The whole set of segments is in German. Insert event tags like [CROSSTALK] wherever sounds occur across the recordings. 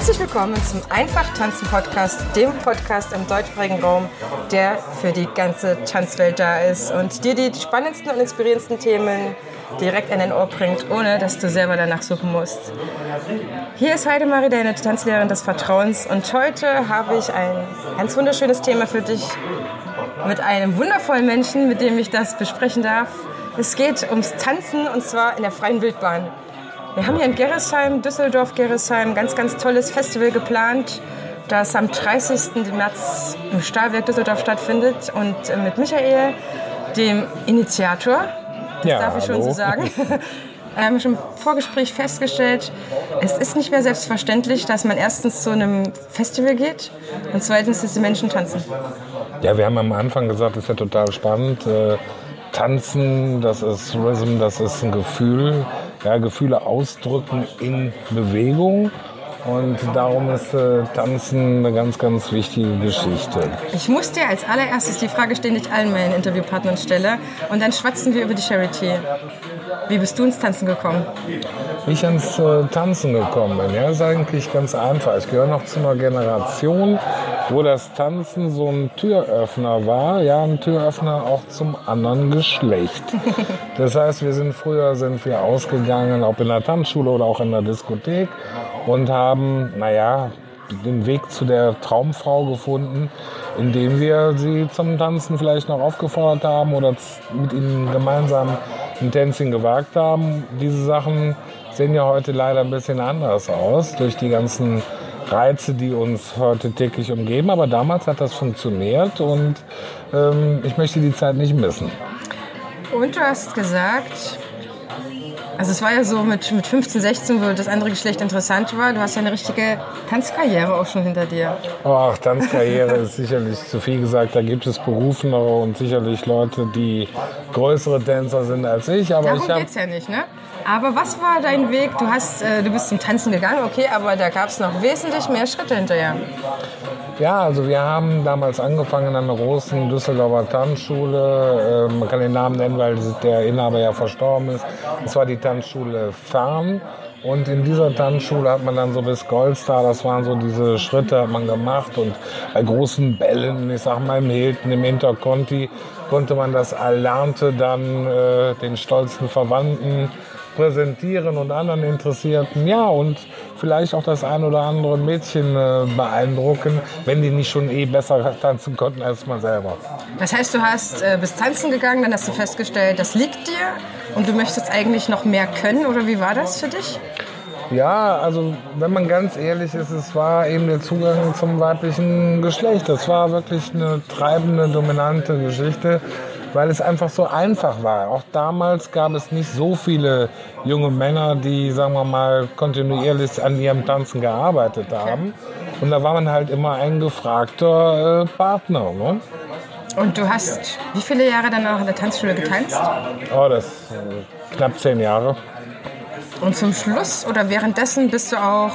Herzlich willkommen zum Einfach Tanzen Podcast, dem Podcast im deutschsprachigen Raum, der für die ganze Tanzwelt da ist und dir die spannendsten und inspirierendsten Themen direkt in dein Ohr bringt, ohne dass du selber danach suchen musst. Hier ist Heidemarie, deine Tanzlehrerin des Vertrauens und heute habe ich ein ganz wunderschönes Thema für dich mit einem wundervollen Menschen, mit dem ich das besprechen darf. Es geht ums Tanzen und zwar in der freien Wildbahn. Wir haben hier in Gerresheim, Düsseldorf, Gerresheim, ganz, ganz tolles Festival geplant, das am 30. März im Stahlwerk Düsseldorf stattfindet. Und äh, mit Michael, dem Initiator, das Ja, darf ich schon hallo. so sagen, [LAUGHS] [LAUGHS] haben wir schon im Vorgespräch festgestellt, es ist nicht mehr selbstverständlich, dass man erstens zu einem Festival geht und zweitens, dass die Menschen tanzen. Ja, wir haben am Anfang gesagt, das ist ja total spannend. Äh, Tanzen, das ist Rhythm, das ist ein Gefühl. Ja, Gefühle ausdrücken in Bewegung. Und darum ist äh, Tanzen eine ganz, ganz wichtige Geschichte. Ich muss dir als allererstes die Frage stellen, die ich allen meinen Interviewpartnern stelle. Und dann schwatzen wir über die Charity. Wie bist du ins Tanzen gekommen? Ich ans äh, Tanzen gekommen bin, ja, ist eigentlich ganz einfach. Ich gehöre noch zu einer Generation, wo das Tanzen so ein Türöffner war, ja, ein Türöffner auch zum anderen Geschlecht. Das heißt, wir sind früher sind wir ausgegangen, ob in der Tanzschule oder auch in der Diskothek und haben, naja, den Weg zu der Traumfrau gefunden, indem wir sie zum Tanzen vielleicht noch aufgefordert haben oder mit ihnen gemeinsam ein Tänzchen gewagt haben. Diese Sachen sehen ja heute leider ein bisschen anders aus durch die ganzen Reize, die uns heute täglich umgeben. Aber damals hat das funktioniert und ähm, ich möchte die Zeit nicht missen. Und du hast gesagt, also es war ja so mit, mit 15, 16, wo das andere Geschlecht interessant war. Du hast ja eine richtige Tanzkarriere auch schon hinter dir. Ach, Tanzkarriere ist sicherlich zu viel gesagt. Da gibt es berufenere und sicherlich Leute, die größere Tänzer sind als ich. Aber Darum ich habe geht's ja nicht, ne? Aber was war dein Weg? Du, hast, äh, du bist zum Tanzen gegangen, okay, aber da gab es noch wesentlich mehr Schritte hinterher. Ja, also wir haben damals angefangen an einer großen Düsseldorfer Tanzschule. Ähm, man kann den Namen nennen, weil der Inhaber ja verstorben ist. Das war die Tanzschule Fern. Und in dieser Tanzschule hat man dann so bis Goldstar, das waren so diese Schritte, hat man gemacht. Und bei großen Bällen, ich sag mal im Hilton, im Interconti, konnte man das Erlernte dann äh, den stolzen Verwandten präsentieren und anderen Interessierten. Ja, und vielleicht auch das ein oder andere Mädchen äh, beeindrucken, wenn die nicht schon eh besser tanzen konnten als man selber. Das heißt, du hast äh, bis Tanzen gegangen, dann hast du festgestellt, das liegt dir und du möchtest eigentlich noch mehr können, oder wie war das für dich? Ja, also wenn man ganz ehrlich ist, es war eben der Zugang zum weiblichen Geschlecht. Das war wirklich eine treibende, dominante Geschichte, weil es einfach so einfach war. Auch damals gab es nicht so viele junge Männer, die, sagen wir mal, kontinuierlich an ihrem Tanzen gearbeitet haben. Und da war man halt immer ein gefragter äh, Partner. Ne? Und du hast wie viele Jahre dann auch in der Tanzschule getanzt? Oh, das äh, knapp zehn Jahre. Und zum Schluss oder währenddessen bist du auch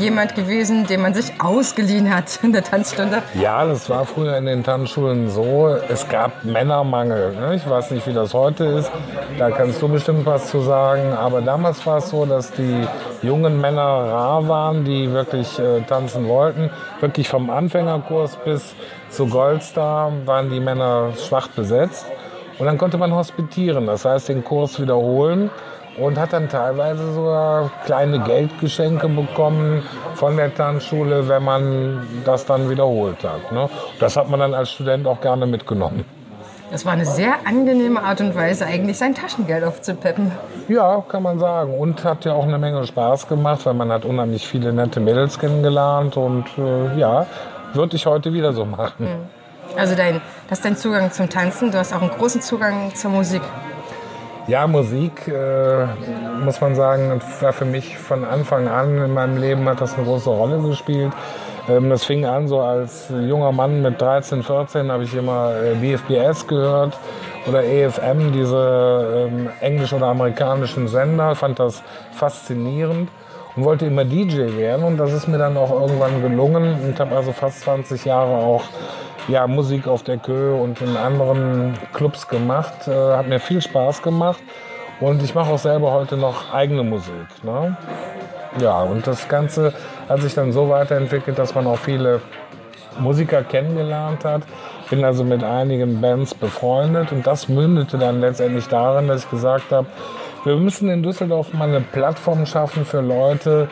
jemand gewesen, den man sich ausgeliehen hat in der Tanzstunde. Ja, das war früher in den Tanzschulen so. Es gab Männermangel. Ne? Ich weiß nicht, wie das heute ist. Da kannst du bestimmt was zu sagen. Aber damals war es so, dass die jungen Männer rar waren, die wirklich äh, tanzen wollten. Wirklich vom Anfängerkurs bis zu Goldstar waren die Männer schwach besetzt. Und dann konnte man hospitieren, das heißt den Kurs wiederholen und hat dann teilweise sogar kleine Geldgeschenke bekommen von der Tanzschule, wenn man das dann wiederholt hat. Ne? Das hat man dann als Student auch gerne mitgenommen. Das war eine sehr angenehme Art und Weise, eigentlich sein Taschengeld aufzupeppen. Ja, kann man sagen. Und hat ja auch eine Menge Spaß gemacht, weil man hat unheimlich viele nette Mädels kennengelernt. Und äh, ja, würde ich heute wieder so machen. Also dein, das ist dein Zugang zum Tanzen. Du hast auch einen großen Zugang zur Musik. Ja, Musik, äh, muss man sagen, war für mich von Anfang an in meinem Leben hat das eine große Rolle gespielt. Ähm, das fing an so als junger Mann mit 13, 14 habe ich immer äh, BFBS gehört oder EFM, diese ähm, englisch- oder amerikanischen Sender, fand das faszinierend und wollte immer DJ werden. Und das ist mir dann auch irgendwann gelungen und habe also fast 20 Jahre auch ja, Musik auf der Kö und in anderen Clubs gemacht. Äh, hat mir viel Spaß gemacht. Und ich mache auch selber heute noch eigene Musik. Ne? Ja, und das Ganze hat sich dann so weiterentwickelt, dass man auch viele Musiker kennengelernt hat. Bin also mit einigen Bands befreundet und das mündete dann letztendlich darin, dass ich gesagt habe, wir müssen in Düsseldorf mal eine Plattform schaffen für Leute,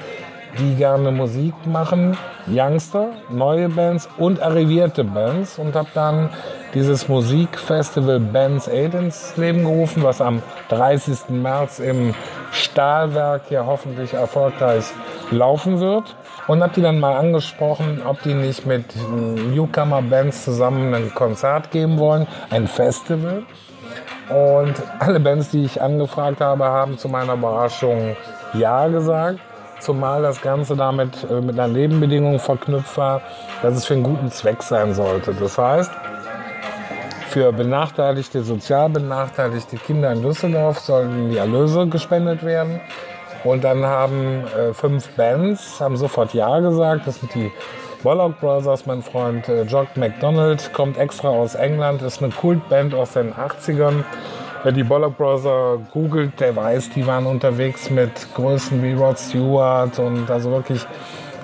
die gerne Musik machen, Youngster, neue Bands und arrivierte Bands und habe dann dieses Musikfestival Bands Aid ins Leben gerufen, was am 30. März im Stahlwerk ja hoffentlich erfolgreich laufen wird. Und habe die dann mal angesprochen, ob die nicht mit Newcomer-Bands zusammen ein Konzert geben wollen, ein Festival. Und alle Bands, die ich angefragt habe, haben zu meiner Überraschung Ja gesagt. Zumal das Ganze damit äh, mit einer Nebenbedingung verknüpft war, dass es für einen guten Zweck sein sollte. Das heißt, für benachteiligte, sozial benachteiligte Kinder in Düsseldorf sollten die Erlöse gespendet werden. Und dann haben äh, fünf Bands haben sofort Ja gesagt. Das sind die Bollock Brothers, mein Freund äh, Jock McDonald, kommt extra aus England, ist eine Kultband aus den 80ern. Wer die Bollock Brothers googelt, der weiß, die waren unterwegs mit Größen wie Rod Stewart und also wirklich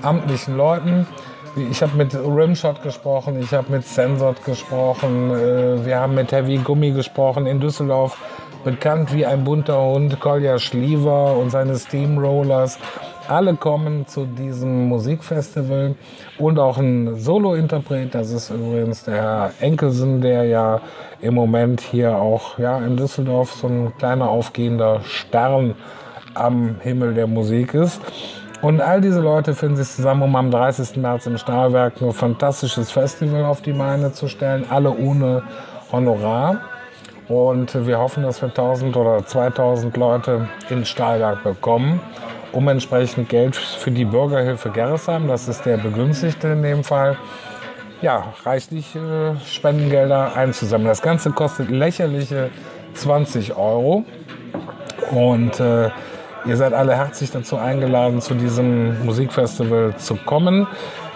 amtlichen Leuten. Ich habe mit Rimshot gesprochen, ich habe mit Sensort gesprochen, äh, wir haben mit Heavy Gummi gesprochen in Düsseldorf, bekannt wie ein bunter Hund, Kolja Schliever und seine Steamrollers. Alle kommen zu diesem Musikfestival und auch ein Solo-Interpret, das ist übrigens der Herr Enkelsen, der ja im Moment hier auch ja, in Düsseldorf so ein kleiner aufgehender Stern am Himmel der Musik ist. Und all diese Leute finden sich zusammen, um am 30. März im Stahlwerk ein fantastisches Festival auf die Beine zu stellen, alle ohne Honorar. Und wir hoffen, dass wir 1000 oder 2000 Leute ins Stahlwerk bekommen um entsprechend Geld für die Bürgerhilfe Gerresheim, das ist der Begünstigte in dem Fall, ja, reichlich äh, Spendengelder einzusammeln. Das Ganze kostet lächerliche 20 Euro und äh, ihr seid alle herzlich dazu eingeladen, zu diesem Musikfestival zu kommen.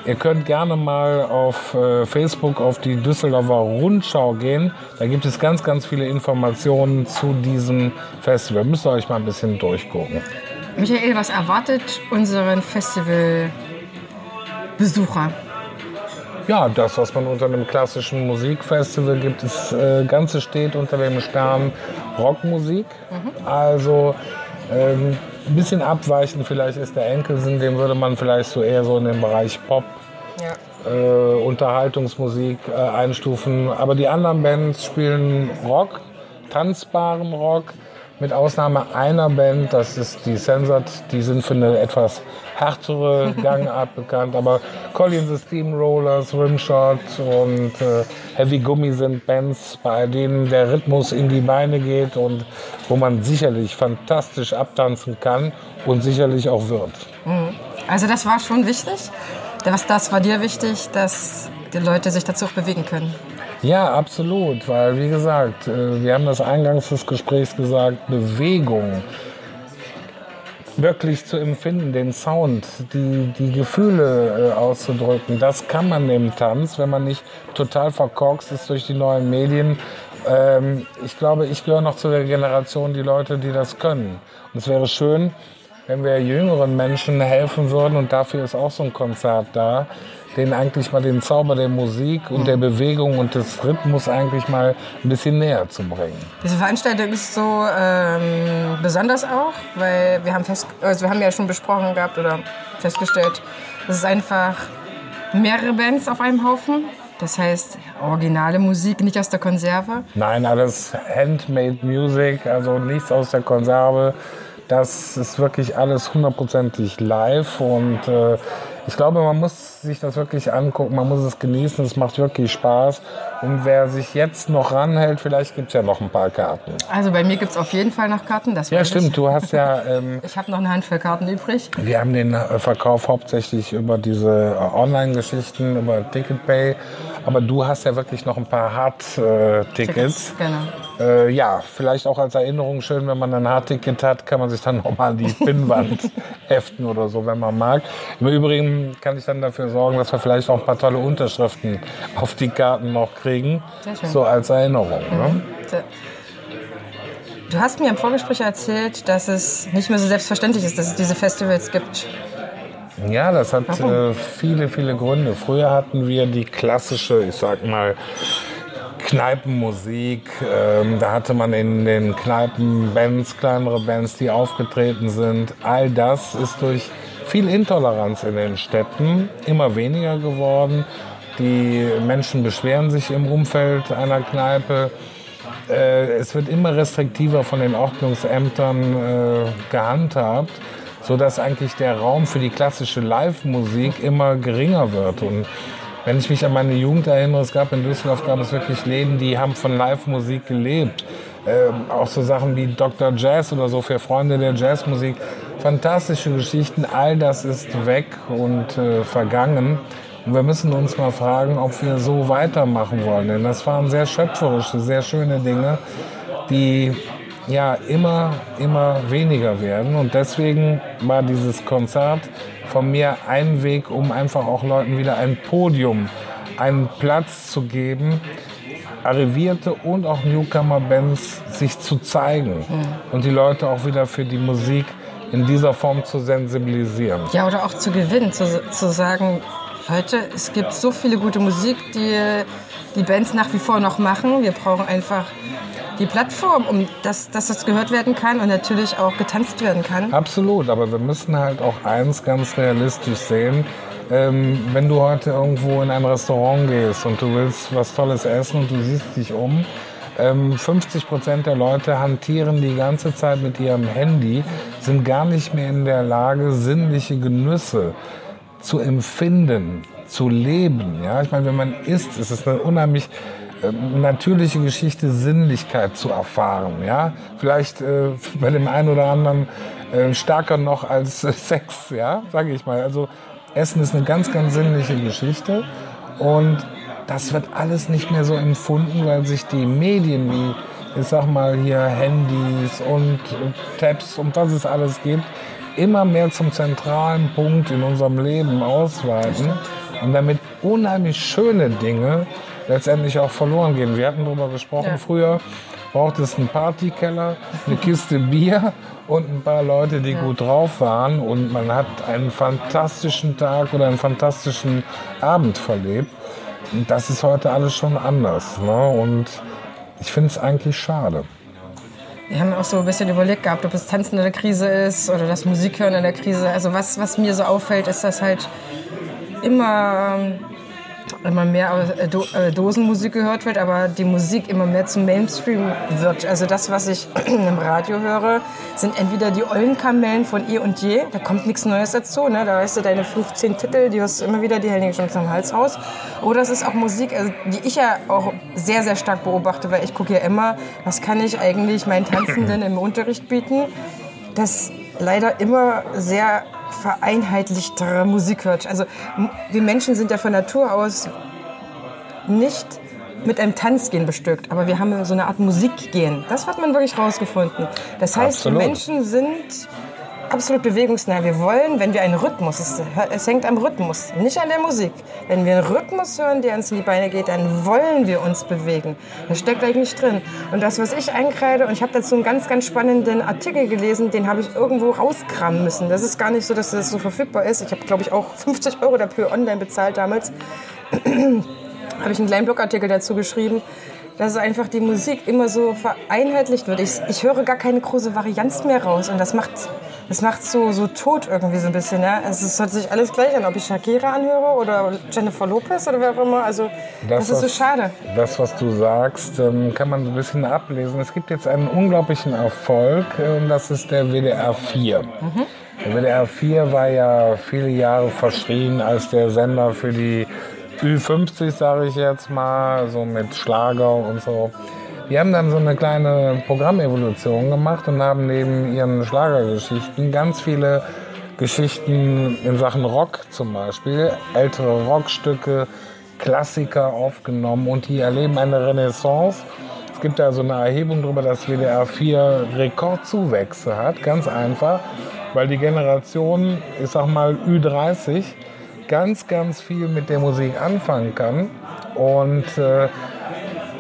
Ihr könnt gerne mal auf äh, Facebook auf die Düsseldorfer Rundschau gehen. Da gibt es ganz, ganz viele Informationen zu diesem Festival. Müsst ihr euch mal ein bisschen durchgucken. Michael, was erwartet unseren Festivalbesucher? Ja, das, was man unter einem klassischen Musikfestival gibt, das äh, Ganze steht unter dem Stern Rockmusik. Mhm. Also ähm, ein bisschen abweichend vielleicht ist der Enkelsen, den würde man vielleicht so eher so in den Bereich Pop, ja. äh, Unterhaltungsmusik äh, einstufen. Aber die anderen Bands spielen Rock, tanzbaren Rock mit Ausnahme einer Band, das ist die Sensat, die sind für eine etwas härtere [LAUGHS] Gangart bekannt, aber Collins the Steamrollers, Rimshot und äh, Heavy Gummi sind Bands, bei denen der Rhythmus in die Beine geht und wo man sicherlich fantastisch abtanzen kann und sicherlich auch wird. Mhm. Also das war schon wichtig. Das, das war dir wichtig, dass die Leute sich dazu auch bewegen können. Ja, absolut, weil wie gesagt, äh, wir haben das eingangs des Gesprächs gesagt, Bewegung wirklich zu empfinden, den Sound, die, die Gefühle äh, auszudrücken, das kann man im Tanz, wenn man nicht total verkorkst ist durch die neuen Medien. Ähm, ich glaube, ich gehöre noch zu der Generation, die Leute, die das können. Und es wäre schön, wenn wir jüngeren Menschen helfen würden, und dafür ist auch so ein Konzert da, denen eigentlich mal den Zauber der Musik und der Bewegung und des Rhythmus eigentlich mal ein bisschen näher zu bringen. Diese Veranstaltung ist so ähm, besonders auch, weil wir haben, fest, also wir haben ja schon besprochen gehabt oder festgestellt, es ist einfach mehrere Bands auf einem Haufen. Das heißt, originale Musik, nicht aus der Konserve? Nein, alles Handmade Music, also nichts aus der Konserve. Das ist wirklich alles hundertprozentig live und äh, ich glaube, man muss sich das wirklich angucken, man muss es genießen, es macht wirklich Spaß. Und wer sich jetzt noch ranhält, vielleicht gibt es ja noch ein paar Karten. Also bei mir gibt es auf jeden Fall noch Karten. Das ja, stimmt, ich. du hast ja... [LAUGHS] Ähm, ich habe noch eine Handvoll Karten übrig. Wir haben den äh, Verkauf hauptsächlich über diese äh, Online-Geschichten, über TicketPay. Aber du hast ja wirklich noch ein paar Hard-Tickets. Genau. Äh, ja, vielleicht auch als Erinnerung schön, wenn man ein Hardticket hat, kann man sich dann [LAUGHS] nochmal die Pinnwand [LAUGHS] heften oder so, wenn man mag. Im Übrigen kann ich dann dafür sorgen, dass wir vielleicht auch ein paar tolle Unterschriften auf die Karten noch kriegen. Schön. So als Erinnerung. Ne? Du hast mir im Vorgespräch erzählt, dass es nicht mehr so selbstverständlich ist, dass es diese Festivals gibt. Ja, das hat äh, viele, viele Gründe. Früher hatten wir die klassische, ich sag mal, Kneipenmusik. Ähm, da hatte man in den Kneipen Bands, kleinere Bands, die aufgetreten sind. All das ist durch viel Intoleranz in den Städten immer weniger geworden. Die Menschen beschweren sich im Umfeld einer Kneipe. Äh, es wird immer restriktiver von den Ordnungsämtern äh, gehandhabt, sodass eigentlich der Raum für die klassische Live-Musik immer geringer wird. Und wenn ich mich an meine Jugend erinnere, es gab in Düsseldorf gab es wirklich Läden, die haben von Live-Musik gelebt. Ähm, auch so Sachen wie Dr. Jazz oder so für Freunde der Jazzmusik. Fantastische Geschichten, all das ist weg und äh, vergangen. Und wir müssen uns mal fragen, ob wir so weitermachen wollen. Denn das waren sehr schöpferische, sehr schöne Dinge, die ja immer, immer weniger werden. Und deswegen war dieses Konzert von mir ein Weg, um einfach auch Leuten wieder ein Podium, einen Platz zu geben, arrivierte und auch Newcomer-Bands sich zu zeigen und die Leute auch wieder für die Musik in dieser Form zu sensibilisieren. Ja, oder auch zu gewinnen, zu, zu sagen, Leute, es gibt so viele gute Musik, die die Bands nach wie vor noch machen. Wir brauchen einfach die Plattform, um dass, dass das gehört werden kann und natürlich auch getanzt werden kann. Absolut, aber wir müssen halt auch eins ganz realistisch sehen. Ähm, wenn du heute irgendwo in ein Restaurant gehst und du willst was Tolles essen und du siehst dich um, ähm, 50 Prozent der Leute hantieren die ganze Zeit mit ihrem Handy, sind gar nicht mehr in der Lage, sinnliche Genüsse zu empfinden, zu leben. Ja, ich meine, wenn man isst, ist es eine unheimlich äh, natürliche Geschichte, Sinnlichkeit zu erfahren. Ja, vielleicht äh, bei dem einen oder anderen äh, stärker noch als äh, Sex. Ja, sage ich mal. Also Essen ist eine ganz, ganz sinnliche Geschichte und das wird alles nicht mehr so empfunden, weil sich die Medien wie ich sag mal hier Handys und Tabs und was es alles gibt, immer mehr zum zentralen Punkt in unserem Leben ausweiten und damit unheimlich schöne Dinge letztendlich auch verloren gehen. Wir hatten darüber gesprochen Ja. früher, braucht es einen Partykeller, eine Kiste Bier und ein paar Leute, die gut drauf waren und man hat einen fantastischen Tag oder einen fantastischen Abend verlebt. Und das ist heute alles schon anders. Ne? Und ich finde es eigentlich schade. Wir haben auch so ein bisschen überlegt gehabt, ob es Tanzen in der Krise ist oder das Musikhören in der Krise. Also was, was mir so auffällt, ist, dass halt immer, ähm, immer mehr äh, äh, Dosenmusik gehört wird, aber die Musik immer mehr zum Mainstream wird. Also das, was ich [CLEARS THROAT] im Radio höre, sind entweder die ollen Kamellen von eh und je, da kommt nichts Neues dazu, ne? da weißt du deine 15 Titel, die hörst du immer wieder, die hängen schon zum Hals raus. Oder es ist auch Musik, also, die ich ja auch sehr, sehr stark beobachte, weil ich gucke ja immer, was kann ich eigentlich meinen Tanzenden im Unterricht bieten, das leider immer sehr vereinheitlichtere Musik hört. Also wir Menschen sind ja von Natur aus nicht mit einem Tanzgen bestückt, aber wir haben so eine Art Musikgen. Das hat man wirklich rausgefunden. Das heißt, Absolut. die Menschen sind absolut bewegungsnah. Wir wollen, wenn wir einen Rhythmus, es, es hängt am Rhythmus, nicht an der Musik. Wenn wir einen Rhythmus hören, der uns in die Beine geht, dann wollen wir uns bewegen. Das steckt eigentlich drin. Und das, was ich einkreide, und ich habe dazu einen ganz, ganz spannenden Artikel gelesen, den habe ich irgendwo rauskramen müssen. Das ist gar nicht so, dass das so verfügbar ist. Ich habe, glaube ich, auch [LAUGHS] 50 Euro dafür online bezahlt damals [CLEARS THROAT] habe ich einen kleinen Blogartikel dazu geschrieben, dass einfach die Musik immer so vereinheitlicht wird. Ich, ich höre gar keine große Varianz mehr raus und das macht das macht so so tot irgendwie so ein bisschen. Ja? Also es hört sich alles gleich an, ob ich Shakira anhöre oder Jennifer Lopez oder wer auch immer. Also das, ist so was- schade. Das, was du sagst, ähm, kann man so ein bisschen ablesen. Es gibt jetzt einen unglaublichen Erfolg, und das ist der WDR 4. Der WDR 4 war ja viele Jahre verschrien als der Sender für die Ü50, sage ich jetzt mal, so mit Schlager und so. Die haben dann so eine kleine Programmevolution gemacht und haben neben ihren Schlagergeschichten ganz viele Geschichten in Sachen Rock zum Beispiel, ältere Rockstücke, Klassiker aufgenommen und die erleben eine Renaissance. gibt da so eine Erhebung darüber, dass WDR 4 Rekordzuwächse hat, ganz einfach, weil die Generation, ich sag mal Ü30, ganz, ganz viel mit der Musik anfangen kann. Und äh,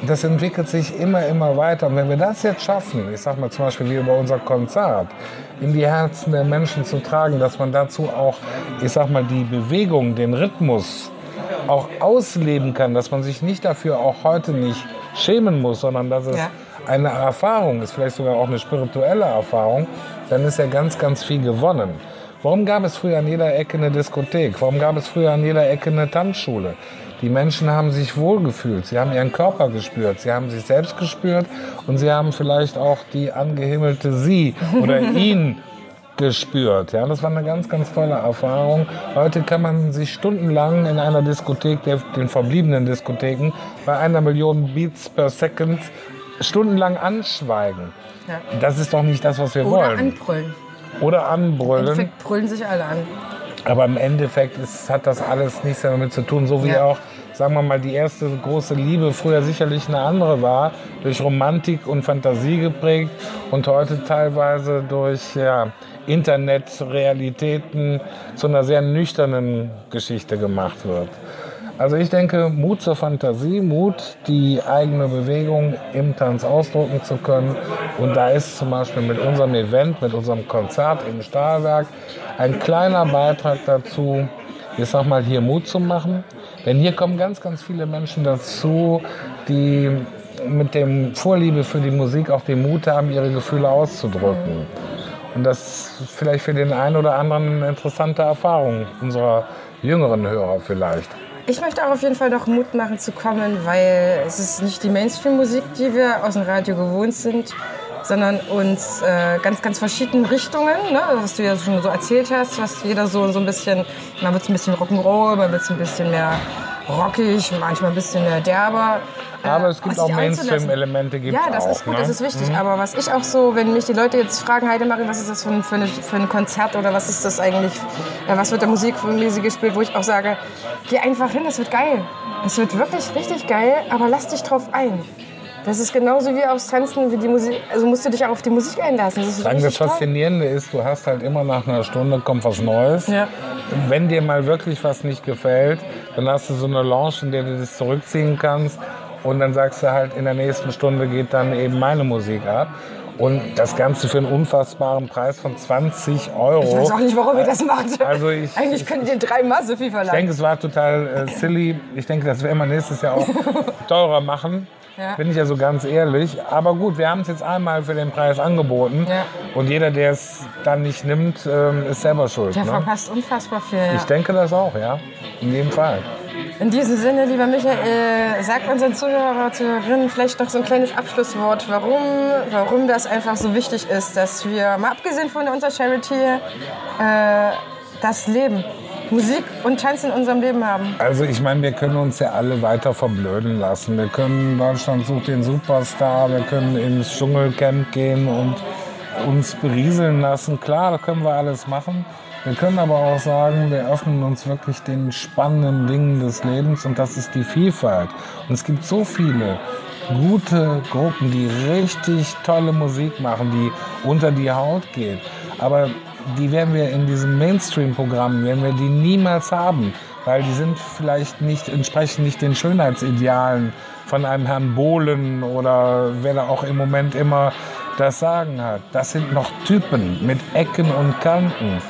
das entwickelt sich immer, immer weiter. Und wenn wir das jetzt schaffen, ich sag mal zum Beispiel wie über unser Konzert, in die Herzen der Menschen zu tragen, dass man dazu auch, ich sag mal, die Bewegung, den Rhythmus auch ausleben kann, dass man sich nicht dafür auch heute nicht schämen muss, sondern dass es ja. eine Erfahrung ist, vielleicht sogar auch eine spirituelle Erfahrung, dann ist ja ganz, ganz viel gewonnen. Warum gab es früher an jeder Ecke eine Diskothek? Warum gab es früher an jeder Ecke eine Tanzschule? Die Menschen haben sich wohlgefühlt, sie haben ihren Körper gespürt, sie haben sich selbst gespürt und sie haben vielleicht auch die angehimmelte Sie oder [LAUGHS] ihn gespürt. Ja, das war eine ganz, ganz tolle Erfahrung. Heute kann man sich stundenlang in einer Diskothek, der, den verbliebenen Diskotheken, bei einer Million Beats per Second stundenlang anschweigen. Ja. Das ist doch nicht das, was wir Oder wollen. Oder anbrüllen. Oder anbrüllen. Im Endeffekt brüllen sich alle an. Aber im Endeffekt ist, hat das alles nichts damit zu tun, so wie ja. auch, sagen wir mal, die erste große Liebe früher sicherlich eine andere war, durch Romantik und Fantasie geprägt und heute teilweise durch ja, Internetrealitäten zu einer sehr nüchternen Geschichte gemacht wird. Also ich denke, Mut zur Fantasie, Mut, die eigene Bewegung im Tanz ausdrucken zu können. Und da ist zum Beispiel mit unserem Event, mit unserem Konzert im Stahlwerk ein kleiner Beitrag dazu, ich sag mal, hier Mut zu machen. Denn hier kommen ganz, ganz viele Menschen dazu, die mit dem Vorliebe für die Musik auch den Mut haben, ihre Gefühle auszudrücken. Und das ist vielleicht für den einen oder anderen eine interessante Erfahrung unserer jüngeren Hörer vielleicht. Ich möchte auch auf jeden Fall noch Mut machen zu kommen, weil es ist nicht die Mainstream-Musik, die wir aus dem Radio gewohnt sind, sondern uns äh, ganz, ganz verschiedene Richtungen, ne, was du ja schon so erzählt hast, was jeder so, so ein bisschen, man wird ein bisschen Rock'n'Roll, man wird ein bisschen mehr rockig, manchmal ein bisschen mehr derber. Aber es gibt auch Mainstream-Elemente. Ja, das auch, ist gut, ne? das ist wichtig. Mhm. Aber was ich auch so, wenn mich die Leute jetzt fragen, Heidemarie, was ist das für ein, für, eine, für ein Konzert oder was ist das eigentlich, äh, was wird der Musik von Lisi gespielt, wo ich auch sage, geh einfach hin, das wird geil. Es wird wirklich richtig geil, aber lass dich drauf ein. Das ist genauso wie aufs Tanzen, wie die Musik. Also musst du dich auch auf die Musik einlassen. Das, ist das Faszinierende ist, du hast halt immer nach einer Stunde kommt was Neues. Ja. Wenn dir mal wirklich was nicht gefällt, dann hast du so eine Lounge, in der du das zurückziehen kannst. Und dann sagst du halt, in der nächsten Stunde geht dann eben meine Musik ab. Und das Ganze für einen unfassbaren Preis von 20 Euro. Ich weiß auch nicht, warum ihr das macht. Also ich, Eigentlich könnt ihr dreimal so viel verlangen. Ich denke, es war total äh, silly. Ich denke, das werden wir nächstes Jahr auch [LAUGHS] teurer machen. Ja. Bin ich ja so ganz ehrlich. Aber gut, wir haben es jetzt einmal für den Preis angeboten. Ja. Und jeder, der es dann nicht nimmt, ähm, ist selber schuld. Der ne? verpasst unfassbar viel. Ja. Ich denke das auch, ja. In jedem Fall. In diesem Sinne, lieber Michael, äh, sag unseren Zuhörer, Zuhörerinnen vielleicht noch so ein kleines Abschlusswort, warum, warum das einfach so wichtig ist, dass wir, mal abgesehen von unserer Charity, äh, das Leben Musik und Tanz in unserem Leben haben? Also ich meine, wir können uns ja alle weiter verblöden lassen. Wir können Deutschland sucht den Superstar, wir können ins Dschungelcamp gehen und uns berieseln lassen. Klar, das können wir alles machen. Wir können aber auch sagen, wir öffnen uns wirklich den spannenden Dingen des Lebens und das ist die Vielfalt. Und es gibt so viele gute Gruppen, die richtig tolle Musik machen, die unter die Haut geht. Aber die werden wir in diesem Mainstream-Programm, werden wir die niemals haben, weil die sind vielleicht nicht, entsprechen nicht den Schönheitsidealen von einem Herrn Bohlen oder wer da auch im Moment immer das Sagen hat. Das sind noch Typen mit Ecken und Kanten.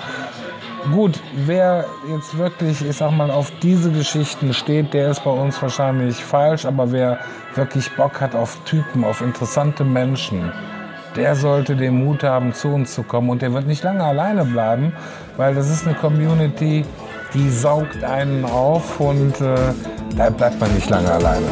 Gut, wer jetzt wirklich, ich sag mal, auf diese Geschichten steht, der ist bei uns wahrscheinlich falsch, aber wer wirklich Bock hat auf Typen, auf interessante Menschen, der sollte den Mut haben, zu uns zu kommen. Und der wird nicht lange alleine bleiben, weil das ist eine Community, die saugt einen auf und äh, da bleibt man nicht lange alleine.